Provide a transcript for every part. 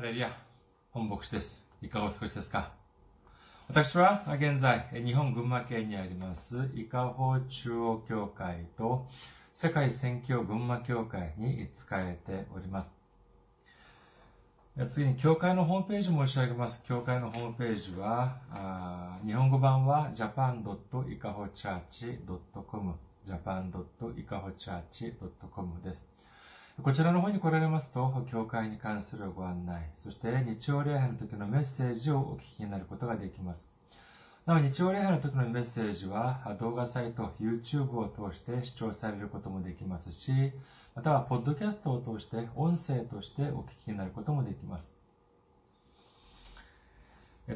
ハレルヤ、本牧師です。いかがお過ごしですか？私は現在、日本群馬県にあります、伊香保中央教会と世界宣教群馬教会に仕えております。次に、教会のホームページ申し上げます。教会のホームページは、あ日本語版は japan.ikahochurch.com japan.ikahochurch.com です。こちらの方に来られますと、教会に関するご案内、そして日曜礼拝の時のメッセージをお聞きになることができます。なお、日曜礼拝の時のメッセージは、動画サイト、YouTube を通して視聴されることもできますし、または、ポッドキャストを通して、音声としてお聞きになることもできます。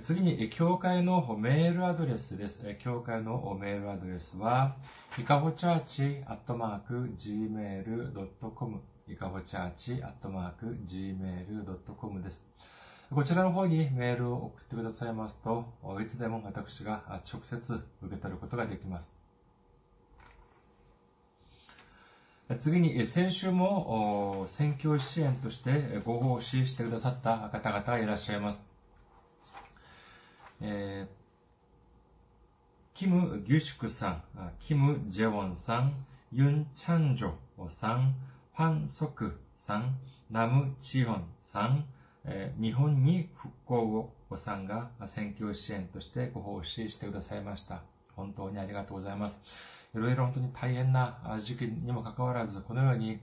次に、教会のメールアドレスです。教会のメールアドレスは、いかほチャーチアットマーク gmail.com いかほチャーチアットマーク gmail.com です。こちらの方にメールを送ってくださいますと、いつでも私が直接受け取ることができます。次に、先週も選挙支援としてご奉仕してくださった方々がいらっしゃいます。えーキム・ギュシュクさん、キム・ジェウォンさん、ユン・チャンジョさん、ファン・ソクさん、ナム・チホンさん、えー日本に復興をおさんが選挙支援としてご奉仕してくださいました。本当にありがとうございます。いろいろ本当に大変な時期にもかかわらず、このように、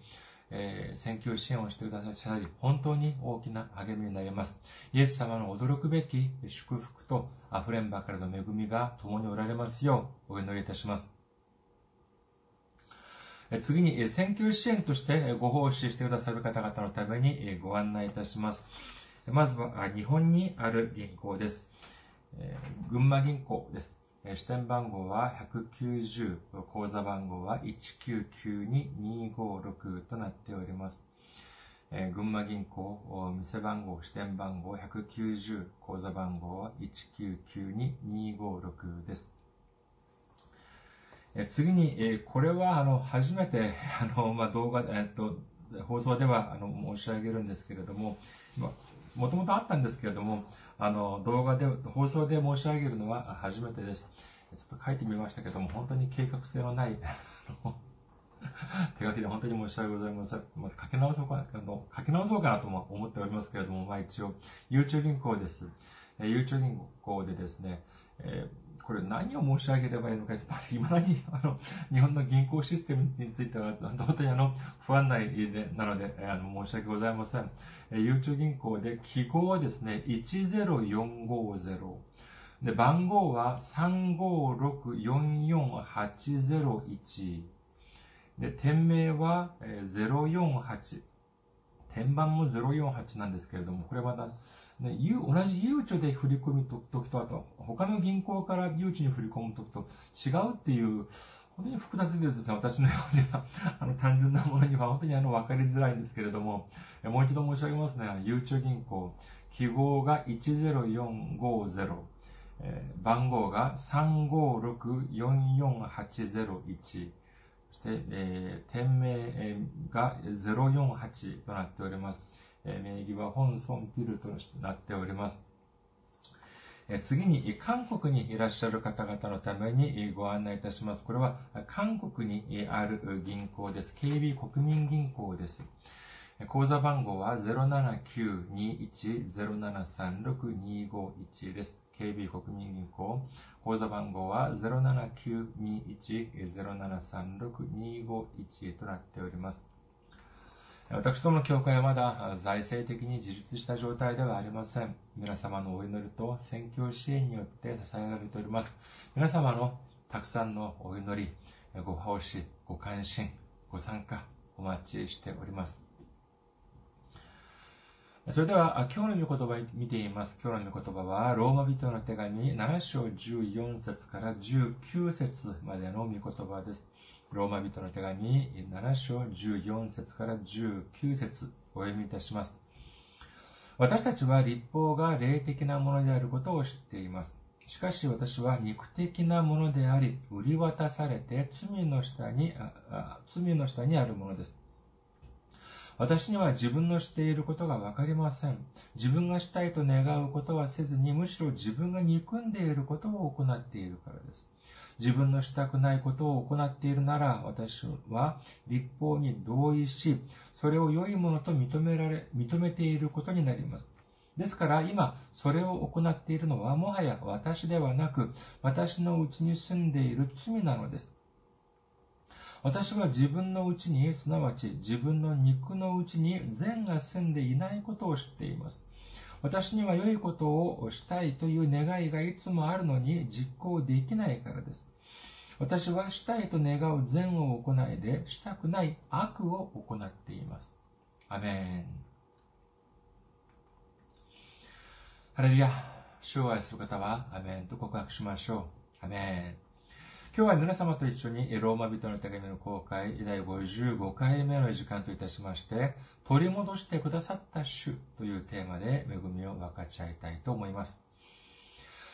えー選挙支援をしてくださったり、本当に大きな励みになります。イエス様の驚くべき祝福と溢れんばかりの恵みが共におられますようお祈りいたします。次に、選挙支援としてご奉仕してくださる方々のためにご案内いたします。まずは、日本にある銀行です。群馬銀行です。支店番号は190、口座番号は1992256となっております。群馬銀行、店番号、支店番号190、口座番号は1992256です。え次に、えこれは、あの、初めて、あの、まあ、動画、えっと、放送では、あの、申し上げるんですけれども、もともとあったんですけれども、あの、動画で、放送で申し上げるのは初めてです。ちょっと書いてみましたけども、本当に計画性のない、手書きで本当に申し訳ございません。まあ、書き直そうかな、あの、書き直そうかなとも思っておりますけれども、まあ一応、ゆうちょ銀行です。えーゆうちょ銀行でですね、えーこれ何を申し上げればいいのか、まあ、未だに、あの、日本の銀行システムについては、本当にあの、不安内で、なので、あの、申し訳ございません。えーゆうちょ銀行で、記号はですね、10450。で、番号は35644801。で、店名は、048。天板も048なんですけれども、これまた、ね、同じゆうちょで振り込みと時と、あと、他の銀行からゆうちょに振り込む時と違うっていう、本当に複雑でですね、私のようには、あの、単純なものには本当にあの、わかりづらいんですけれども、もう一度申し上げますね、ゆうちょ銀行、記号が10450、えー番号が35644801、そして、えー店名が048となっております。え名義は本村ピルとなっております。次に、韓国にいらっしゃる方々のためにご案内いたします。これは、韓国にある銀行です。KB 国民銀行です。口座番号は07921-0736-251です。KB 国民銀行。口座番号は07921-0736-251となっております。私どもの教会はまだ財政的に自立した状態ではありません。皆様のお祈りと宣教支援によって支えられております。皆様のたくさんのお祈り、ご奉仕、ご関心、ご参加、お待ちしております。それでは、今日の御言葉を見ています。今日の御言葉は、ローマ人の手紙7章14節から19節までの御言葉です。ローマ人の手紙7章14節から19節お読みいたします。私たちは立法が霊的なものであることを知っています。しかし私は肉的なものであり、売り渡されて罪の下に、罪の下にあるものです。私には自分のしていることがわかりません。自分がしたいと願うことはせずに、むしろ自分が憎んでいることを行っているからです。自分のしたくないことを行っているなら、私は立法に同意し、それを良いものと認められ、認めていることになります。ですから今、それを行っているのはもはや私ではなく、私のうちに住んでいる罪なのです。私は自分のうちに、すなわち自分の肉のうちに善が住んでいないことを知っています。私には良いことをしたいという願いがいつもあるのに実行できないからです。私はしたいと願う善を行いで、したくない悪を行っています。アメン。ハレルヤ。主を愛する方は、アメンと告白しましょう。アメン。今日は皆様と一緒にローマ人の手紙の公開第55回目の時間といたしまして、取り戻してくださった主というテーマで恵みを分かち合いたいと思います。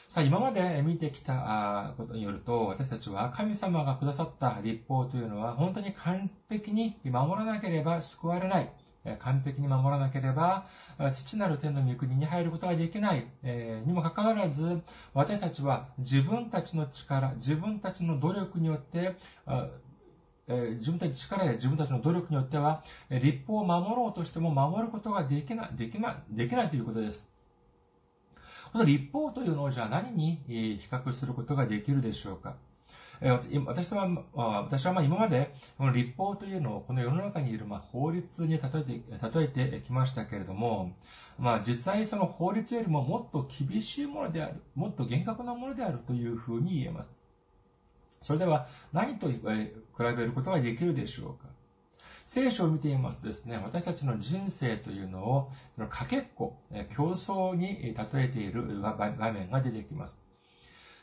さあ、今まで見てきたことによると、私たちは神様がくださった立法というのは本当に完璧に守らなければ救われない。完璧に守らなければ、父なる天の御国に入ることができない、えにもかかわらず、私たちは自分たちの力、自分たちの努力によって、え自分たちの力や自分たちの努力によっては、立法を守ろうとしても守ることができない、できない、できないということです。この立法というのをじゃあ何に比較することができるでしょうか？私は、私はまあ今まで、この立法というのをこの世の中にいるまあ法律に例えて、例えてきましたけれども、まあ実際その法律よりももっと厳しいものである、もっと厳格なものであるというふうに言えます。それでは何と比べることができるでしょうか聖書を見ていますとですね、私たちの人生というのを、そのかけっこ、競争に例えている場面が出てきます。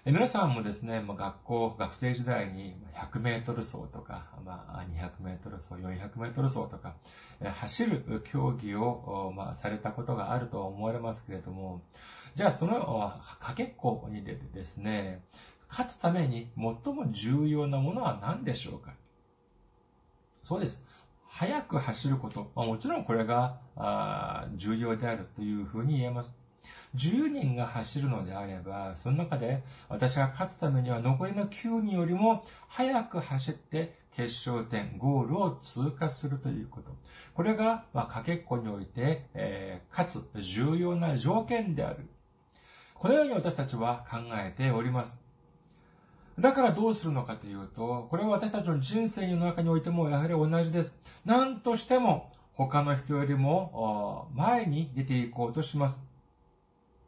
皆さんもですね、学校、学生時代に100メートル走とか、まあ、200メートル走、400メートル走とか、走る競技を、まあ、されたことがあると思われますけれども、じゃあそのかけっこに出てですね、勝つために最も重要なものは何でしょうか？そうです。速く走ること。まあ、もちろんこれが重要であるというふうに言えます。10人が走るのであれば、その中で私が勝つためには残りの9人よりも速く走って決勝点、ゴールを通過するということ。これが、まあ、かけっこにおいて、えー、かつ重要な条件である。このように私たちは考えております。だからどうするのかというと、これは私たちの人生の中においてもやはり同じです。何としても他の人よりも前に出ていこうとします。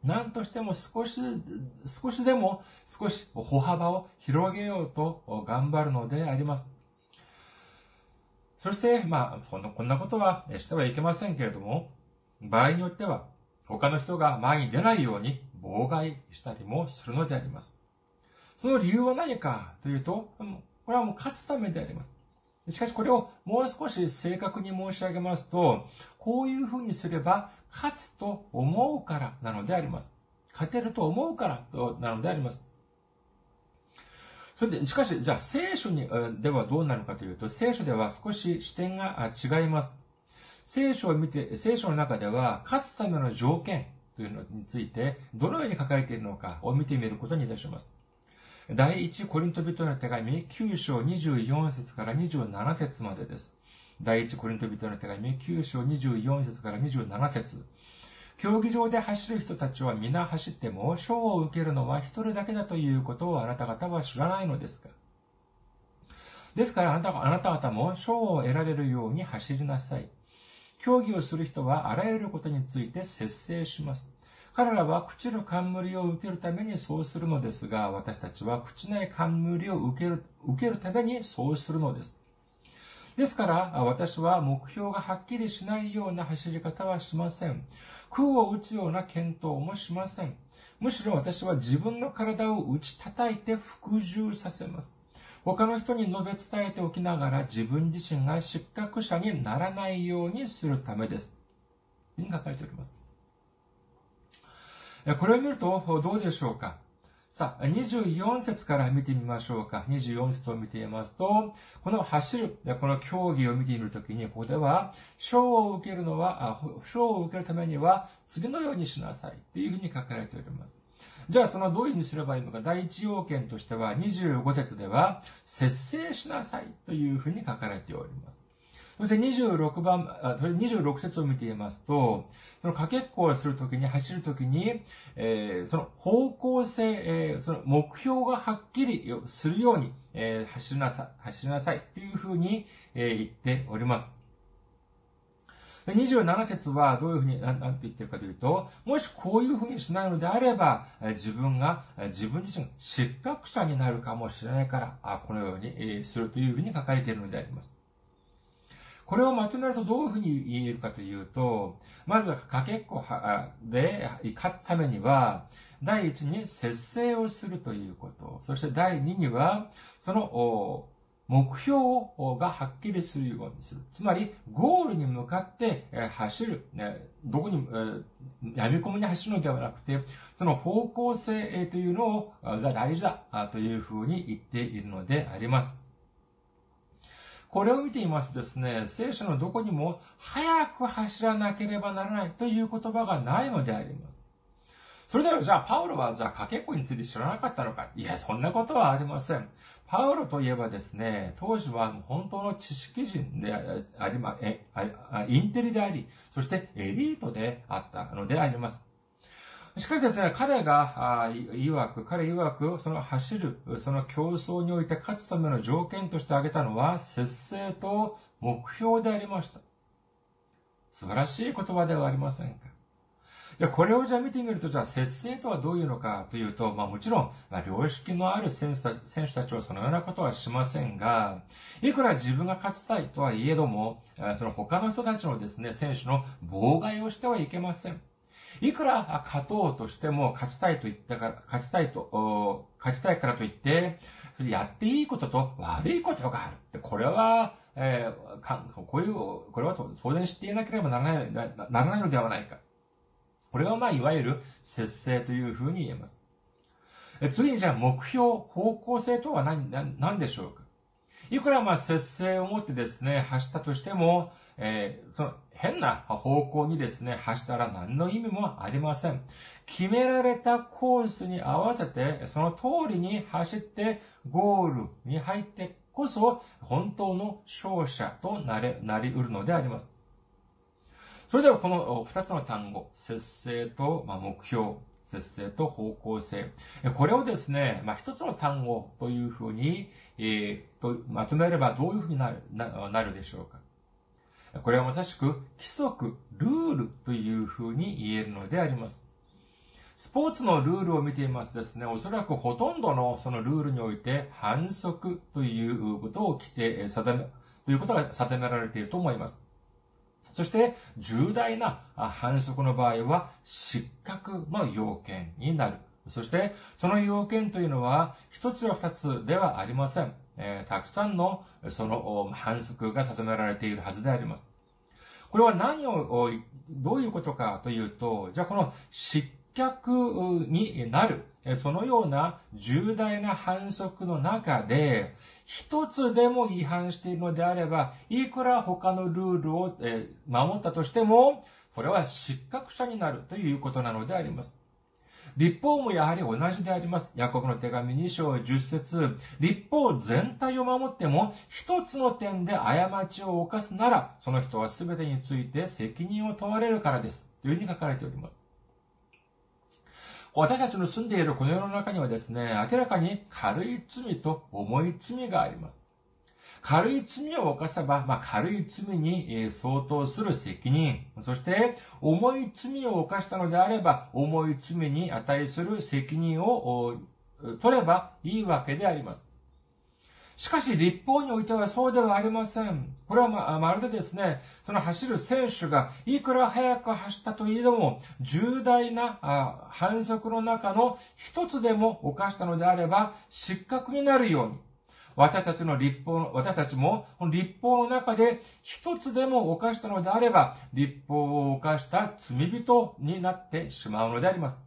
何としても少し、少しでも少し歩幅を広げようと頑張るのであります。そして、まあ、こんなこんなことはしてはいけませんけれども、場合によっては、他の人が前に出ないように妨害したりもするのであります。その理由は何かというと、これはもう勝つためであります。しかしこれをもう少し正確に申し上げますと、こういうふうにすれば勝つと思うからなのであります。勝てると思うからとなのであります。それで、しかし、じゃあ聖書にではどうなるかというと、聖書では少し視点が違います。聖書を見て、聖書の中では、勝つための条件というのについて、どのように書かれているのかを見てみることにいたします。第一コリント人の手紙9章24節から27節までです。第一コリント人の手紙9章24節から27節競技場で走る人たちは皆走っても賞を受けるのは一人だけだということをあなた方は知らないのですか？ですからあなたあなた方も賞を得られるように走りなさい。競技をする人はあらゆることについて節制します。彼らは朽ちる冠を受けるためにそうするのですが、私たちは朽ちない冠を受ける、受けるためにそうするのです。ですから、私は目標がはっきりしないような走り方はしません。空を打つような検討もしません。むしろ私は自分の体を打ち叩いて服従させます。他の人に述べ伝えておきながら自分自身が失格者にならないようにするためです。に書かれております。これを見るとどうでしょうか？さあ、24節から見てみましょうか。24節を見てみますと、この走る、この競技を見てみるときに、ここでは、賞を受けるのは、賞を受けるためには、次のようにしなさい。というふうに書かれております。じゃあ、そのどういうふうにすればいいのか。第一要件としては、25節では、節制しなさいというふうに書かれております。そして26番、26節を見ていますと、そのかけっこをするときに、走るときに、えー、その方向性、えー、その目標がはっきりするように、えー、走りなさい、走りなさいというふうに、え、言っております。27節はどういうふうに、なんて言ってるかというと、もしこういうふうにしないのであれば、自分が、自分自身失格者になるかもしれないから、このようにするというふうに書かれているのであります。これをまとめるとどういうふうに言えるかというと、まず、かけっこで勝つためには、第一に節制をするということ。そして第二には、その目標がはっきりするようにする。つまり、ゴールに向かって走る。どこに、闇込みに走るのではなくて、その方向性というのが大事だというふうに言っているのであります。これを見ていますとですね、聖書のどこにも早く走らなければならないという言葉がないのであります。それではじゃあパウロはじゃあかけっこについて知らなかったのかいや、そんなことはありません。パウロといえばですね、当時は本当の知識人でありま、え、インテリであり、そしてエリートであったのであります。しかしですね、彼が、曰く、彼曰く、その走る、その競争において勝つための条件として挙げたのは、節制と目標でありました。素晴らしい言葉ではありませんか。いや、これをじゃあ見てみると、じゃあ節制とはどういうのかというと、まあもちろん、まあ良識のある選手た選手たちはそのようなことはしませんが、いくら自分が勝ちたいとはいえども、その他の人たちのですね、選手の妨害をしてはいけません。いくら勝とうとしても勝ちたいと言ったから、勝ちたいと、勝ちたいからといって、やっていいことと悪いことがある。これは、えー、かこういう、これは当然知っていなければならないならないのではないか。これがまあ、いわゆる節制というふうに言えます。次にじゃあ目標、方向性とは何、何でしょうか？いくらまあ節制を持ってですね、走ったとしても、えー、その変な方向にですね、走ったら何の意味もありません。決められたコースに合わせて、その通りに走ってゴールに入ってこそ、本当の勝者となれ、なり得るのであります。それではこの二つの単語、節制と目標、節制と方向性。これをですね、まあ、一つの単語というふうに、えー、とまとめればどういうふうになるななるでしょうか。これはまさしく規則、ルールというふうに言えるのであります。スポーツのルールを見ていますとですね、おそらくほとんどのそのルールにおいて反則ということを規定、定め、ということが定められていると思います。そして、重大な反則の場合は失格の要件になる。そして、その要件というのは、一つや二つではありません。えー、たくさんの、その、反則が定められているはずであります。これは何を、どういうことかというと、じゃあこの失格になる、そのような重大な反則の中で、一つでも違反しているのであれば、いくら他のルールを守ったとしても、これは失格者になるということなのであります。立法もやはり同じであります。ヤコブの手紙2章10節立法全体を守っても、一つの点で過ちを犯すなら、その人は全てについて責任を問われるからです。というふうに書かれております。私たちの住んでいるこの世の中にはですね、明らかに軽い罪と重い罪があります。軽い罪を犯せば、まあ、軽い罪に相当する責任、そして重い罪を犯したのであれば、重い罪に値する責任を取ればいいわけであります。しかし、立法においてはそうではありません。これはままるでですね、その走る選手がいくら速く走ったといえども、重大な反則の中の一つでも犯したのであれば、失格になるように、私たちの立法、私たちも、立法の中で一つでも犯したのであれば、立法を犯した罪人になってしまうのであります。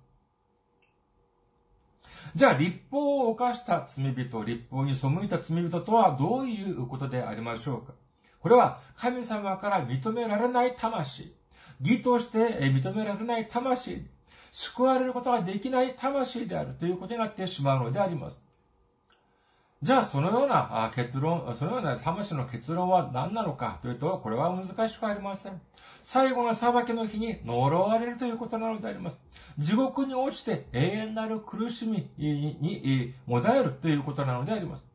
じゃあ、立法を犯した罪人、立法に背いた罪人とはどういうことでありましょうか？これは神様から認められない魂、義として認められない魂、救われることができない魂であるということになってしまうのであります。じゃあ、そのような結論、そのような魂の結論は何なのかというと、これは難しくありません。最後の裁きの日に呪われるということなのであります。地獄に落ちて永遠なる苦しみにもだえるということなのであります。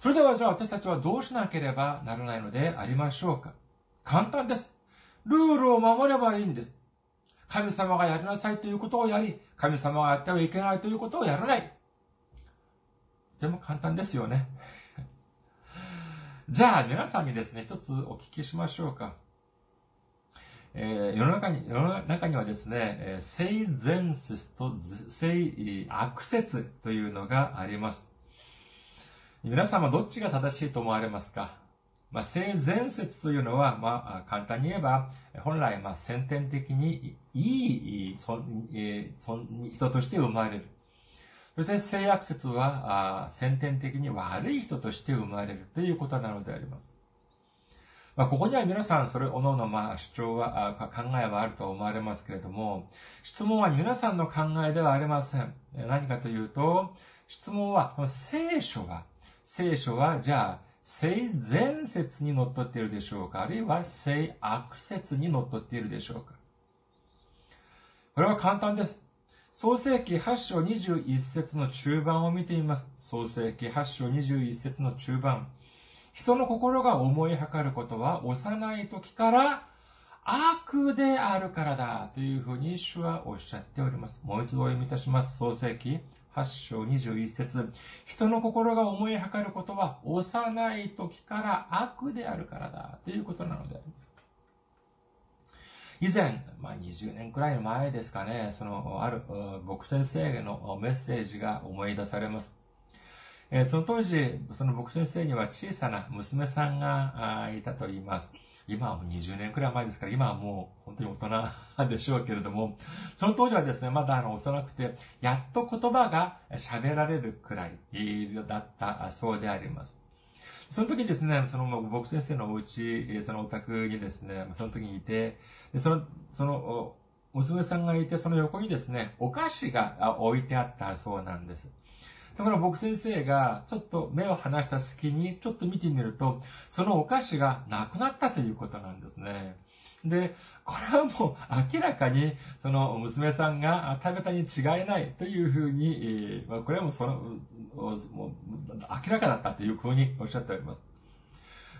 それではじゃあ私たちはどうしなければならないのでありましょうか簡単です。ルールを守ればいいんです。神様がやりなさいということをやり、神様がやってはいけないということをやらない。でも簡単ですよね。じゃあ、皆さんにですね、一つお聞きしましょうか。えー、世の中に、世の中にはですね、えー、性善説と性悪説というのがあります。皆さんはどっちが正しいと思われますか？まあ、性善説というのは、まあ、簡単に言えば、本来、まあ、先天的にいい、そえー、そ人として生まれる。そして性悪説は、先天的に悪い人として生まれるということなのであります。まあ、ここには皆さん、それ、おのおの、まあ、主張は、考えはあると思われますけれども、質問は皆さんの考えではありません。何かというと、質問は、聖書は、聖書は、じゃあ、性善説に則っっているでしょうか？あるいは性悪説に則っっているでしょうか？これは簡単です。創世記8章21節の中盤を見ています。創世記8章21節の中盤。人の心が思いはかることは幼い時から悪であるからだというふうに主はおっしゃっております。もう一度お読みいたします。創世記8章21節人の心が思いはかることは幼い時から悪であるからだということなのであります。以前、まあ、20年くらい前ですかね、その、ある、牧先生のメッセージが思い出されます。えー、その当時、その牧先生には小さな娘さんがいたと言います。今はもう20年くらい前ですから、今はもう本当に大人でしょうけれども、その当時はですね、まだあの幼くて、やっと言葉が喋られるくらいだったそうであります。その時ですね、その僕先生のお家、そのお宅にですね、その時にいて、その、その、娘さんがいて、その横にですね、お菓子が置いてあったそうなんです。だから僕先生がちょっと目を離した隙にちょっと見てみると、そのお菓子がなくなったということなんですね。で、これはもう明らかに、その娘さんが食べたに違いないというふうに、えー、これはもうその、もう明らかだったというふうにおっしゃっております。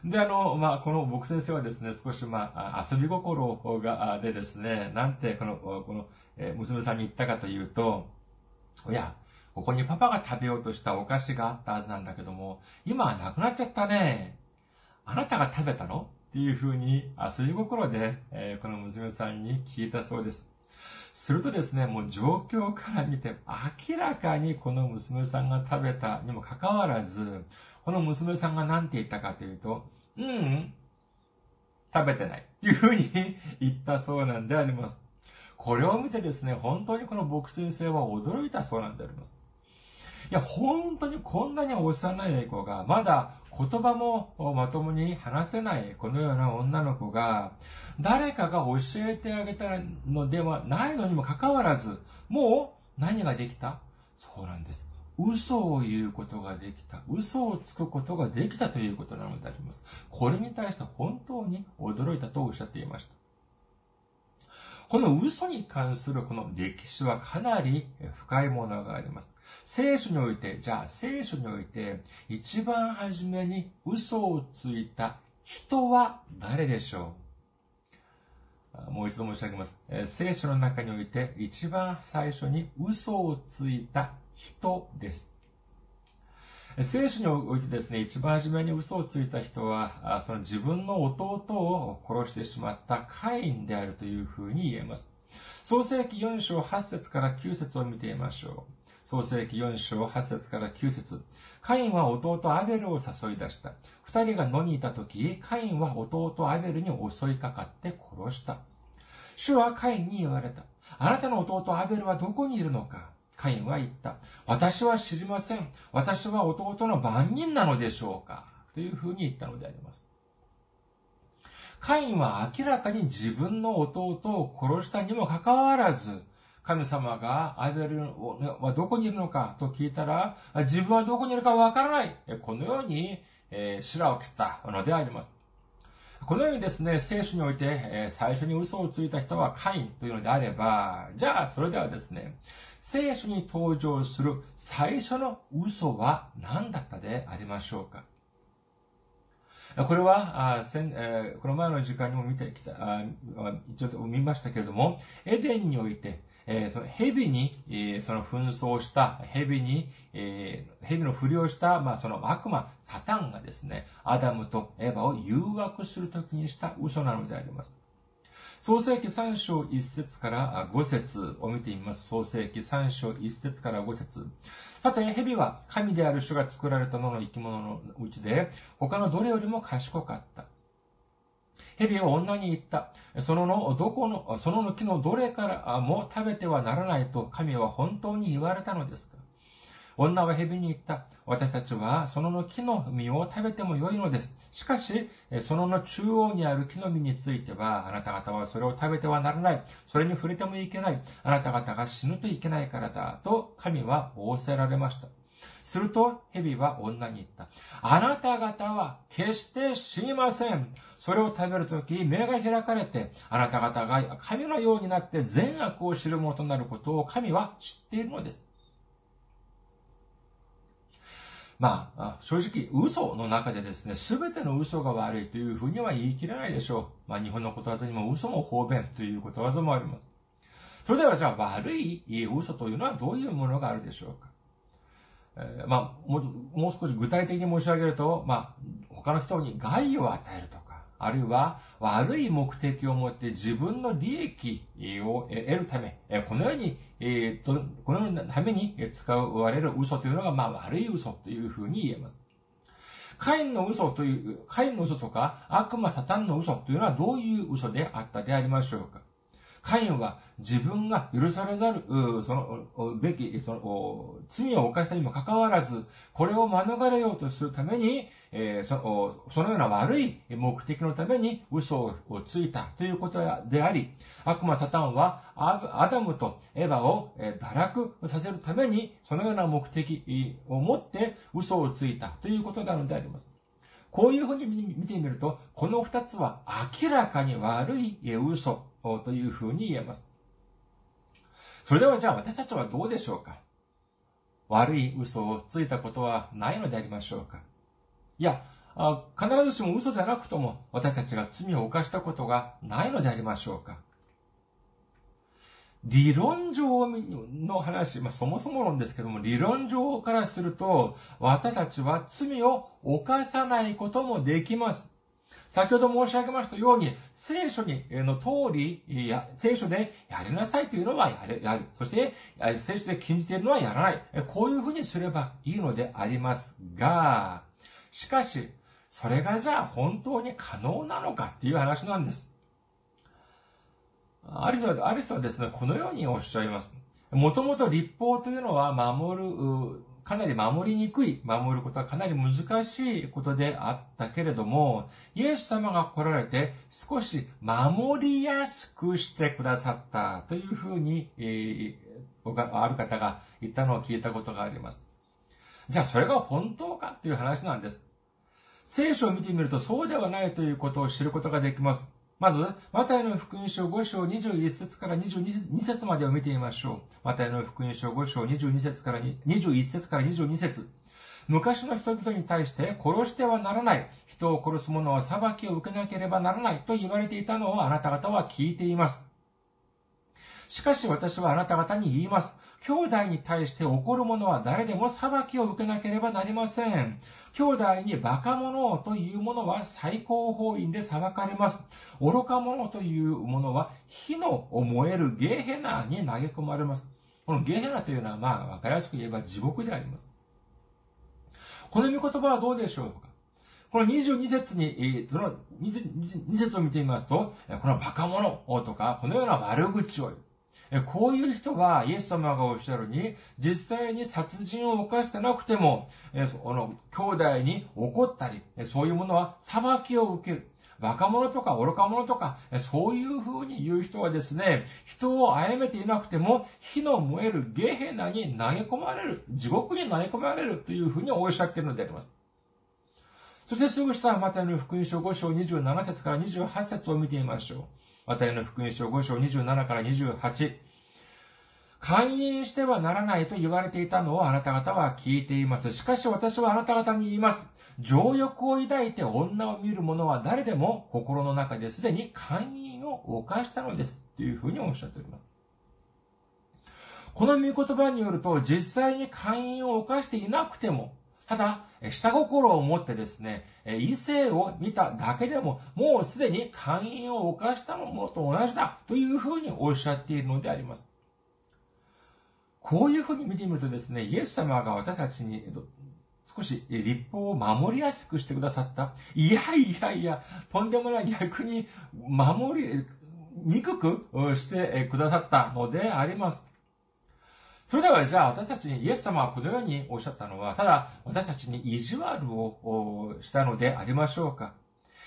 で、あの、まあ、この僕先生はですね、少しまあ、遊び心が、でですね、なんてこの、この、娘さんに言ったかというと、いや、ここにパパが食べようとしたお菓子があったはずなんだけども、今はなくなっちゃったね。あなたが食べたの？っていう風に遊び心で、えー、この娘さんに聞いたそうです。するとですね、もう状況から見て明らかにこの娘さんが食べたにもかかわらず、この娘さんが何て言ったかというと、うん、食べてない。っていう風に言ったそうなんであります。これを見てですね、本当にこの僕先生は驚いたそうなんであります。いや、本当にこんなに幼い子が、まだ言葉もまともに話せないこのような女の子が、誰かが教えてあげたのではないのにもかかわらず、もう何ができた？そうなんです。嘘を言うことができた。嘘をつくことができたということなのであります。これに対して本当に驚いたとおっしゃっていました。この嘘に関するこの歴史はかなり深いものがあります。聖書において、じゃあ聖書において一番初めに嘘をついた人は誰でしょう？もう一度申し上げます。聖書の中において一番最初に嘘をついた人です。聖書においてですね、一番初めに嘘をついた人は、その自分の弟を殺してしまったカインであるというふうに言えます。創世記4章8節から9節を見てみましょう。創世記4章8節から9節カインは弟アベルを誘い出した。二人が野にいた時、カインは弟アベルに襲いかかって殺した。主はカインに言われた。あなたの弟アベルはどこにいるのかカインは言った。私は知りません。私は弟の番人なのでしょうかというふうに言ったのであります。カインは明らかに自分の弟を殺したにもかかわらず、神様がアベルはどこにいるのかと聞いたら、自分はどこにいるかわからない。このように、えー、白を切ったのであります。このようにですね、聖書において、えー、最初に嘘をついた人はカインというのであれば、じゃあ、それではですね、聖書に登場する最初の嘘は何だったでありましょうか？これは、この前の時間にも見てきた、あちょっと見ましたけれども、エデンにおいて、え、その蛇に、その紛争した、蛇に、え、蛇のふりをした、まあ、その悪魔、サタンがですね、アダムとエヴァを誘惑するときにした嘘なのであります。創世記3章1節から5節を見てみます。創世記3章1節から5節さて、蛇は神である人が作られたのの生き物のうちで、他のどれよりも賢かった。蛇は女に言った。そのの、どこの、そのの木のどれからも食べてはならないと神は本当に言われたのですか女は蛇に言った。私たちはそのの木の実を食べてもよいのです。しかし、そのの中央にある木の実については、あなた方はそれを食べてはならない。それに触れてもいけない。あなた方が死ぬといけないからだ。と神は仰せられました。すると、蛇は女に言った。あなた方は決して死にません。それを食べるとき、目が開かれて、あなた方が神のようになって善悪を知るものとなることを神は知っているのです。まあ、正直、嘘の中でですね、すべての嘘が悪いというふうには言い切れないでしょう。まあ、日本のことわざにも嘘も方便ということわざもあります。それではじゃあ悪い嘘というのはどういうものがあるでしょうかえー、まあも、もう少し具体的に申し上げると、まあ、他の人に害を与えるとか、あるいは悪い目的を持って自分の利益を得るため、このように、えー、とこのようなために使われる嘘というのが、まあ悪い嘘というふうに言えます。カインの嘘という、カインの嘘とか悪魔サタンの嘘というのはどういう嘘であったでありましょうか？カインは自分が許されざる、その、べき、その、罪を犯したにもかかわらず、これを免れようとするために、えー、そそのような悪い目的のために嘘をついたということであり、悪魔サタンはアダムとエヴァを堕落させるために、そのような目的を持って嘘をついたということなのであります。こういうふうに見てみると、この二つは明らかに悪い嘘というふうに言えます。それではじゃあ私たちはどうでしょうか？悪い嘘をついたことはないのでありましょうか？いや、必ずしも嘘じゃなくとも私たちが罪を犯したことがないのでありましょうか？理論上の話、まあ、そもそも論ですけども、理論上からすると、私たちは罪を犯さないこともできます。先ほど申し上げましたように、聖書にの通り、聖書でやりなさいというのはやる。やるそして、聖書で禁じているのはやらない。こういうふうにすればいいのでありますが、しかし、それがじゃあ本当に可能なのかっていう話なんです。ある人は、ある人はですね、このようにおっしゃいます。もともと立法というのは守る、かなり守りにくい、守ることはかなり難しいことであったけれども、イエス様が来られて少し守りやすくしてくださったというふうに、えー、ある方が言ったのを聞いたことがあります。じゃあそれが本当かという話なんです。聖書を見てみるとそうではないということを知ることができます。まず、マタイの福音書5章21節から22節までを見てみましょう。マタイの福音書5章22節から21節から22節昔の人々に対して殺してはならない。人を殺す者は裁きを受けなければならないと言われていたのをあなた方は聞いています。しかし私はあなた方に言います。兄弟に対して起こるものは誰でも裁きを受けなければなりません。兄弟にバカ者というものは最高法院で裁かれます。愚か者というものは火の燃えるゲーヘナに投げ込まれます。このゲーヘナというのはまあわかりやすく言えば地獄であります。この御言葉はどうでしょうか？この22節に、その22節を見てみますと、このバカ者とか、このような悪口を言うこういう人は、イエス様がおっしゃるに、実際に殺人を犯してなくても、この兄弟に怒ったり、そういうものは裁きを受ける。若者とか愚か者とか、そういう風に言う人はですね、人を殺めていなくても、火の燃えるゲヘナに投げ込まれる、地獄に投げ込まれるという風におっしゃっているのであります。そしてすぐ下、マタイの福音書5章27節から28節を見てみましょう。マタイの福音書5章27から28。勧誘してはならないと言われていたのをあなた方は聞いています。しかし私はあなた方に言います。情欲を抱いて女を見る者は誰でも心の中ですでに勧誘を犯したのです。というふうにおっしゃっております。この御言葉によると、実際に勧誘を犯していなくても、ただ、下心を持ってですね、異性を見ただけでも、もうすでに勧誘を犯したものと同じだというふうにおっしゃっているのであります。こういうふうに見てみるとですね、イエス様が私たちに少し立法を守りやすくしてくださった。いやいやいや、とんでもない逆に守り、憎くしてくださったのであります。それではじゃあ私たちにイエス様はこのようにおっしゃったのは、ただ私たちに意地悪をしたのでありましょうか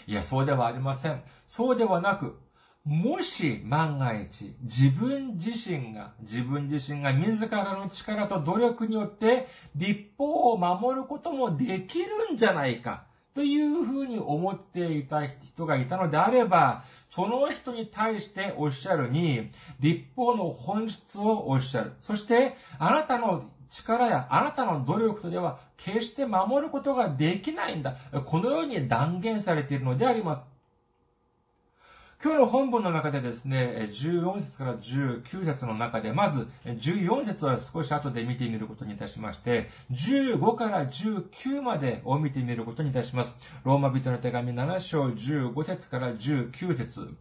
いや、そうではありません。そうではなく、もし万が一自分自身が、自分自身が自らの力と努力によって立法を守ることもできるんじゃないかというふうに思っていた人がいたのであれば、その人に対しておっしゃるに、立法の本質をおっしゃる。そして、あなたの力やあなたの努力とでは決して守ることができないんだ。このように断言されているのであります。今日の本文の中でですね、14節から19節の中で、まず14節は少し後で見てみることにいたしまして、15から19までを見てみることにいたします。ローマ人の手紙7章15節から19節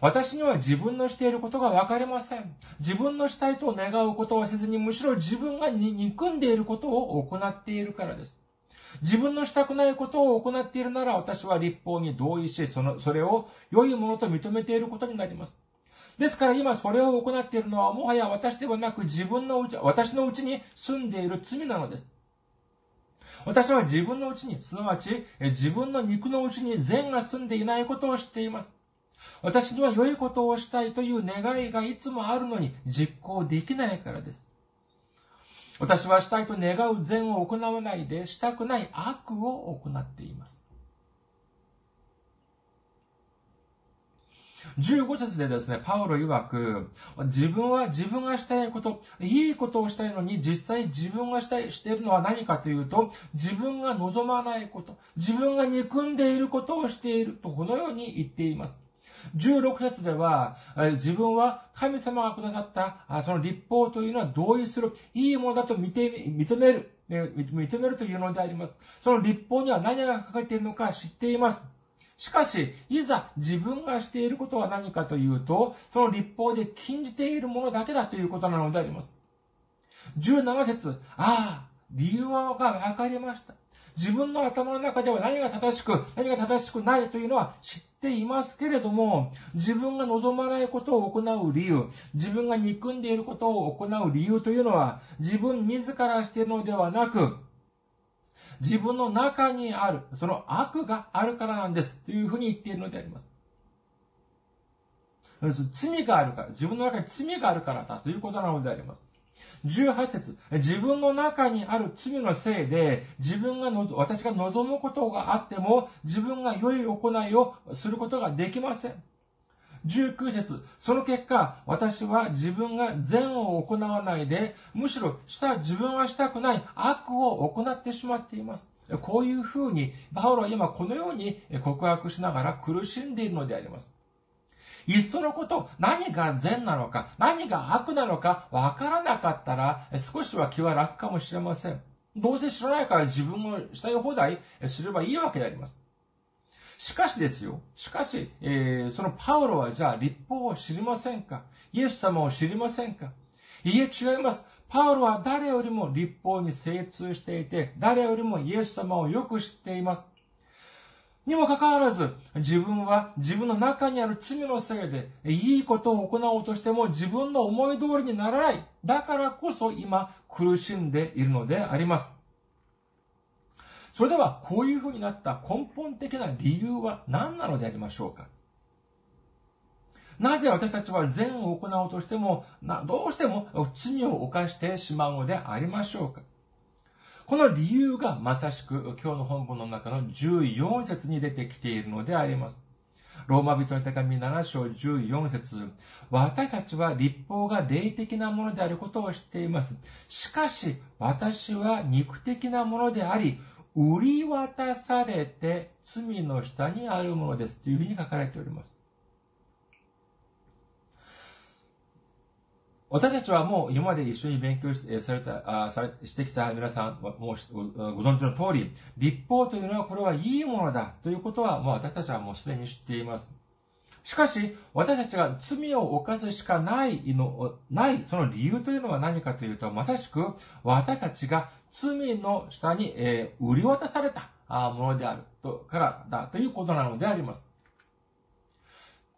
私には自分のしていることがわかりません。自分のしたいと願うことはせずに、むしろ自分が憎んでいることを行っているからです。自分のしたくないことを行っているなら私は立法に同意し、その、それを良いものと認めていることになります。ですから今それを行っているのはもはや私ではなく自分のうち、私のうちに住んでいる罪なのです。私は自分のうちに、すなわち自分の肉のうちに善が住んでいないことを知っています。私には良いことをしたいという願いがいつもあるのに実行できないからです。私はしたいと願う善を行わないで、したくない悪を行っています。15節でですね、パウロ曰く、自分は自分がしたいこと、いいことをしたいのに、実際自分がしたい、しているのは何かというと、自分が望まないこと、自分が憎んでいることをしていると、このように言っています。16節では、自分は神様がくださった、その立法というのは同意する、いいものだと認める、認めるというのであります。その立法には何が書かれているのか知っています。しかし、いざ自分がしていることは何かというと、その立法で禁じているものだけだということなのであります。17節ああ、理由がわかりました。自分の頭の中では何が正しく、何が正しくないというのは知っていますけれども、自分が望まないことを行う理由、自分が憎んでいることを行う理由というのは、自分自らしているのではなく、自分の中にある、その悪があるからなんです。というふうに言っているのであります。罪があるから、自分の中に罪があるからだということなのであります。18節自分の中にある罪のせいで、自分がの、私が望むことがあっても、自分が良い行いをすることができません。19節その結果、私は自分が善を行わないで、むしろした、自分はしたくない悪を行ってしまっています。こういうふうに、パウロは今このように告白しながら苦しんでいるのであります。いっそのこと、何が善なのか、何が悪なのか、わからなかったら、少しは気は楽かもしれません。どうせ知らないから自分のしたい放題すればいいわけであります。しかしですよ。しかし、えー、そのパウロはじゃあ立法を知りませんか？イエス様を知りませんか？いえ、違います。パウロは誰よりも立法に精通していて、誰よりもイエス様をよく知っています。にもかかわらず、自分は自分の中にある罪のせいで、いいことを行おうとしても自分の思い通りにならない。だからこそ今苦しんでいるのであります。それでは、こういう風になった根本的な理由は何なのでありましょうか？なぜ私たちは善を行おうとしても、どうしても罪を犯してしまうのでありましょうか？この理由がまさしく今日の本文の中の14節に出てきているのであります。ローマ人の手紙7章14節私たちは立法が霊的なものであることを知っています。しかし、私は肉的なものであり、売り渡されて罪の下にあるものです。というふうに書かれております。私たちはもう今まで一緒に勉強された、あされしてきた皆さんもうご存知の通り、立法というのはこれはいいものだということはもう私たちはもうすでに知っています。しかし、私たちが罪を犯すしかないの、ない、その理由というのは何かというと、まさしく私たちが罪の下に、えー、売り渡されたものであると、からだということなのであります。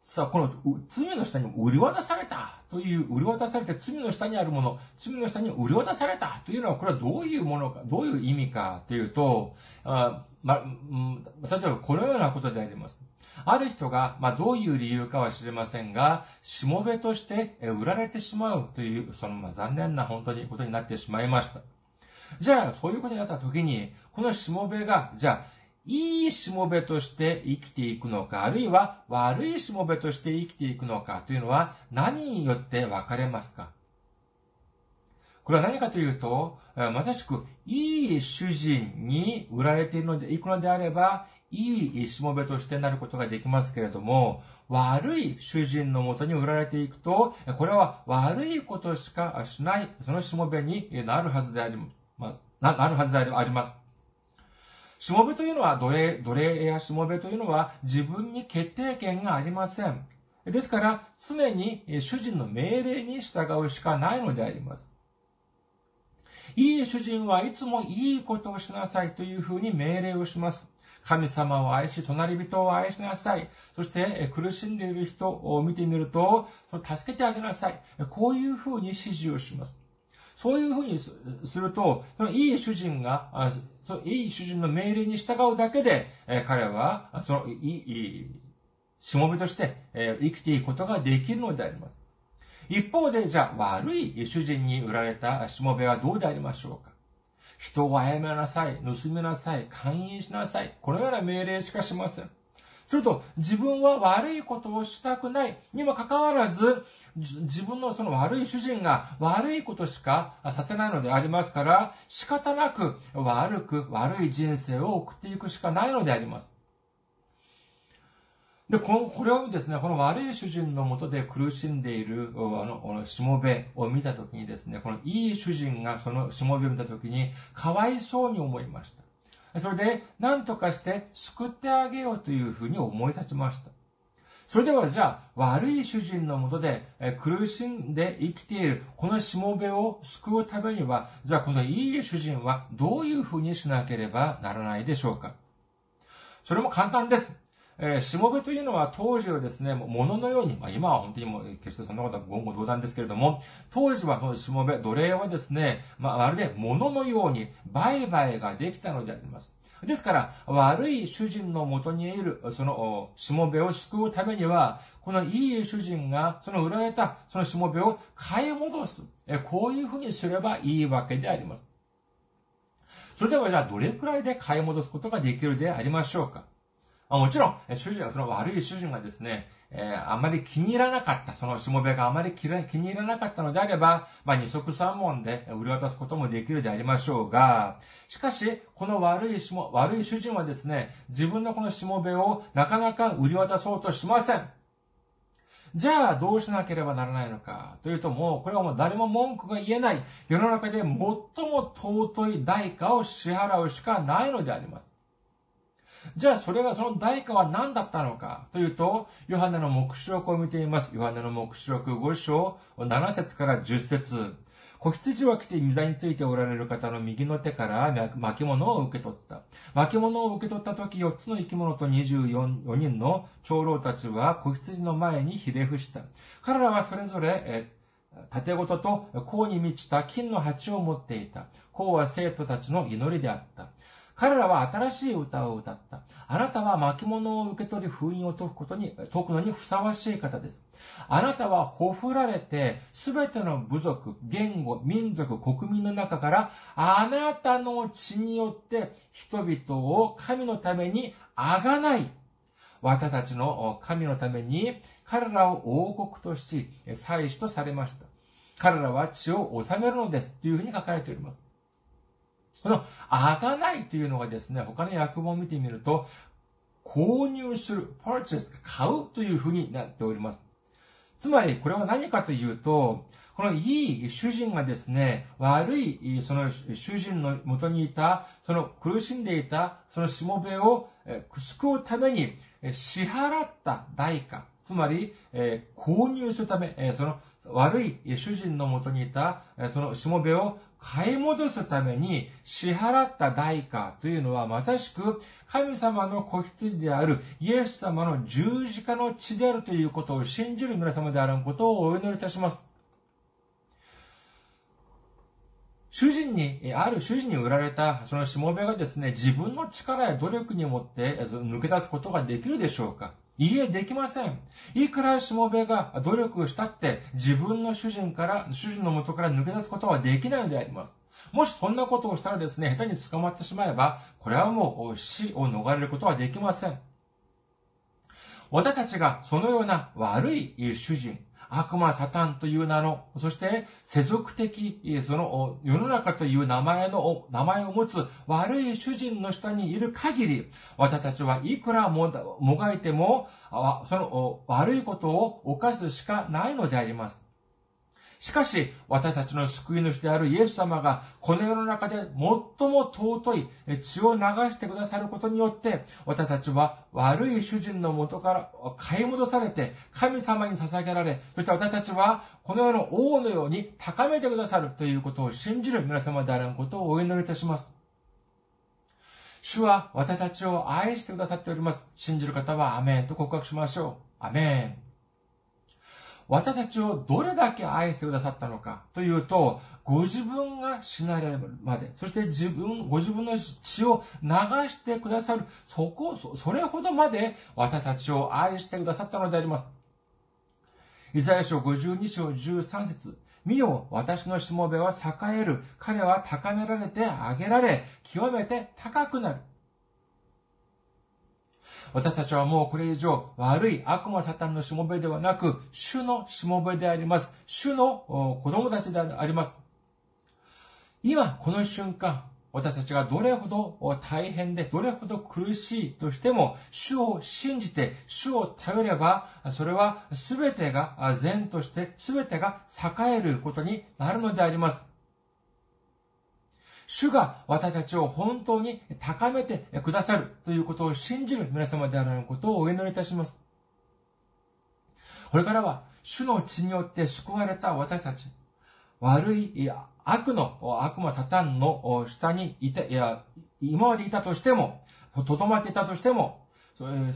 さあ、この罪の下に売り渡されたという、売り渡されて罪の下にあるもの、罪の下に売り渡されたというのは、これはどういうものか、どういう意味かというと、あま、例えばこのようなことであります。ある人が、まあ、どういう理由かは知りませんが、しもべとして売られてしまうという、その、まあ、残念な本当にことになってしまいました。じゃあ、そういうことになった時に、このしもべが、じゃあ、いいしもべとして生きていくのか、あるいは悪いしもべとして生きていくのかというのは何によって分かれますか？これは何かというと、まさしく、いい主人に売られているので、いくのであれば、いいしもべとしてなることができますけれども、悪い主人のもとに売られていくと、これは悪いことしかしない、そのしもべになるはずであり、まあ、なるはずであります。しもべというのは、奴隷、奴隷やしもべというのは自分に決定権がありません。ですから、常に主人の命令に従うしかないのであります。いい主人はいつもいいことをしなさいというふうに命令をします。神様を愛し、隣人を愛しなさい。そして、苦しんでいる人を見てみると、助けてあげなさい。こういうふうに指示をします。そういうふうにすると、そのいい主人が、そのいい主人の命令に従うだけで、え彼は、そのいい、しもべとして、え生きていくことができるのであります。一方で、じゃあ、悪い主人に売られたしもべはどうでありましょうか人を殺めなさい、盗みなさい、勧誘しなさい。このような命令しかしません。すると、自分は悪いことをしたくないにもかかわらず、自分のその悪い主人が悪いことしかさせないのでありますから、仕方なく悪く悪い人生を送っていくしかないのであります。で、この、これをですね、この悪い主人のもとで苦しんでいる、あの、このしもべを見たときにですね、このいい主人がそのしもべを見たときに、かわいそうに思いました。それで、何とかして救ってあげようというふうに思い立ちました。それではじゃあ、悪い主人のもとで苦しんで生きているこのしもべを救うためには、じゃあこのいい主人はどういうふうにしなければならないでしょうかそれも簡単です。えー、しもべというのは当時はですね、物ののように、まあ今は本当にもう決してそんなことは言語道断ですけれども、当時はこのしもべ、奴隷はですね、まあまるで物のように売買ができたのであります。ですから、悪い主人のもとにいる、その、しもべを救うためには、このいい主人が、その売られた、そのしもべを買い戻す。こういうふうにすればいいわけであります。それではじゃあ、どれくらいで買い戻すことができるでありましょうかもちろん、主人は、その悪い主人がですね、えー、あまり気に入らなかった、そのしもべがあまり気に入らなかったのであれば、まあ、二足三門で売り渡すこともできるでありましょうが、しかし、この悪いしも、悪い主人はですね、自分のこのしもべをなかなか売り渡そうとしません。じゃあ、どうしなければならないのかというと、もう、これはもう誰も文句が言えない、世の中で最も尊い代価を支払うしかないのであります。じゃあそれがその代価は何だったのかというと、ヨハネの目視録を見ています。ヨハネの目視録5章7節から10節子羊は来て御座についておられる方の右の手から巻物を受け取った。巻物を受け取った時、4つの生き物と24人の長老たちは子羊の前にひれ伏した。彼らはそれぞれ、え盾ごとと甲に満ちた金の鉢を持っていた。甲は生徒たちの祈りであった。彼らは新しい歌を歌った。あなたは巻物を受け取り封印を解くことに、解くのにふさわしい方です。あなたはほふられて、すべての部族、言語、民族、国民の中から、あなたの血によって人々を神のためにあがない。私たちの神のために彼らを王国とし、祭司とされました。彼らは血を治めるのです。というふうに書かれております。この、あがないというのがですね、他の訳本を見てみると、購入する、purchase、買うというふうになっております。つまり、これは何かというと、このいい主人がですね、悪い、その主人のもとにいた、その苦しんでいた、そのしもべを救うために支払った代価、つまり、購入するため、その悪い主人のもとにいた、そのしもべを買い戻すために支払った代価というのはまさしく神様の子羊であるイエス様の十字架の血であるということを信じる皆様であることをお祈りいたします。主人に、ある主人に売られたそのしもべがですね、自分の力や努力によって抜け出すことができるでしょうかいいえ、できません。いくらしもべが努力したって自分の主人から、主人の元から抜け出すことはできないのであります。もしそんなことをしたらですね、下手に捕まってしまえば、これはもう死を逃れることはできません。私たちがそのような悪い主人、悪魔サタンという名の、そして世俗的、その世の中という名前の、名前を持つ悪い主人の下にいる限り、私たちはいくらもがいても、その悪いことを犯すしかないのであります。しかし、私たちの救い主であるイエス様が、この世の中で最も尊い血を流してくださることによって、私たちは悪い主人の元から買い戻されて、神様に捧げられ、そして私たちは、この世の王のように高めてくださるということを信じる皆様であることをお祈りいたします。主は私たちを愛してくださっております。信じる方はアメンと告白しましょう。アメン。私たちをどれだけ愛してくださったのかというと、ご自分が死なれるまで、そして自分、ご自分の血を流してくださる、そこ、それほどまで私たちを愛してくださったのであります。イザヤ書52章13節見よ、私のしもべは栄える。彼は高められて上げられ、極めて高くなる。私たちはもうこれ以上悪い悪魔サタンのしもべではなく、主のしもべであります。主の子供たちであります。今、この瞬間、私たちがどれほど大変で、どれほど苦しいとしても、主を信じて、主を頼れば、それは全てが善として、全てが栄えることになるのであります。主が私たちを本当に高めてくださるということを信じる皆様であることをお祈りいたします。これからは、主の血によって救われた私たち、悪いいや悪の悪魔サタンの下にいた、いや、今までいたとしても、とどまっていたとしても、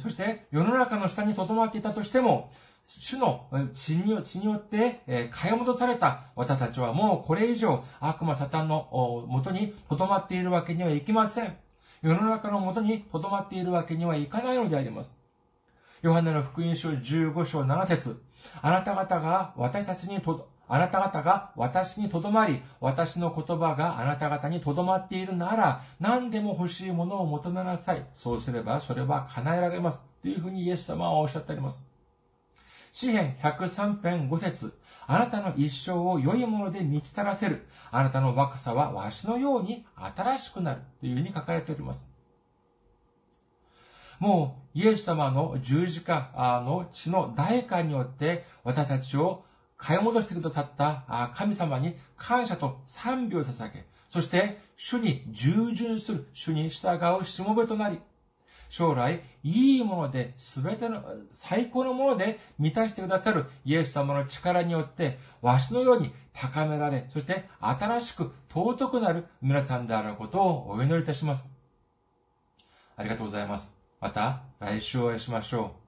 そして世の中の下にとどまっていたとしても、主の血によって、え買い戻された私たちはもうこれ以上悪魔サタンのもとに留まっているわけにはいきません。世の中のもとに留まっているわけにはいかないのであります。ヨハネの福音書15章7節あなた方が私たちにと、あなた方が私にとどまり、私の言葉があなた方にとどまっているなら、何でも欲しいものを求めなさい。そうすればそれは叶えられます。というふうにイエス様はおっしゃっております。詩編103編5節あなたの一生を良いもので満ち足らせる。あなたの若さはわしのように新しくなる。というふうに書かれております。もう、イエス様の十字架の血の代価によって私たちを買い戻してくださった神様に感謝と賛美を捧げ、そして主に従順する、主に従うしもべとなり、将来、いいもので、すべての、最高のもので満たしてくださるイエス様の力によって、わしのように高められ、そして新しく尊くなる皆さんであることをお祈りいたします。ありがとうございます。また来週お会いしましょう。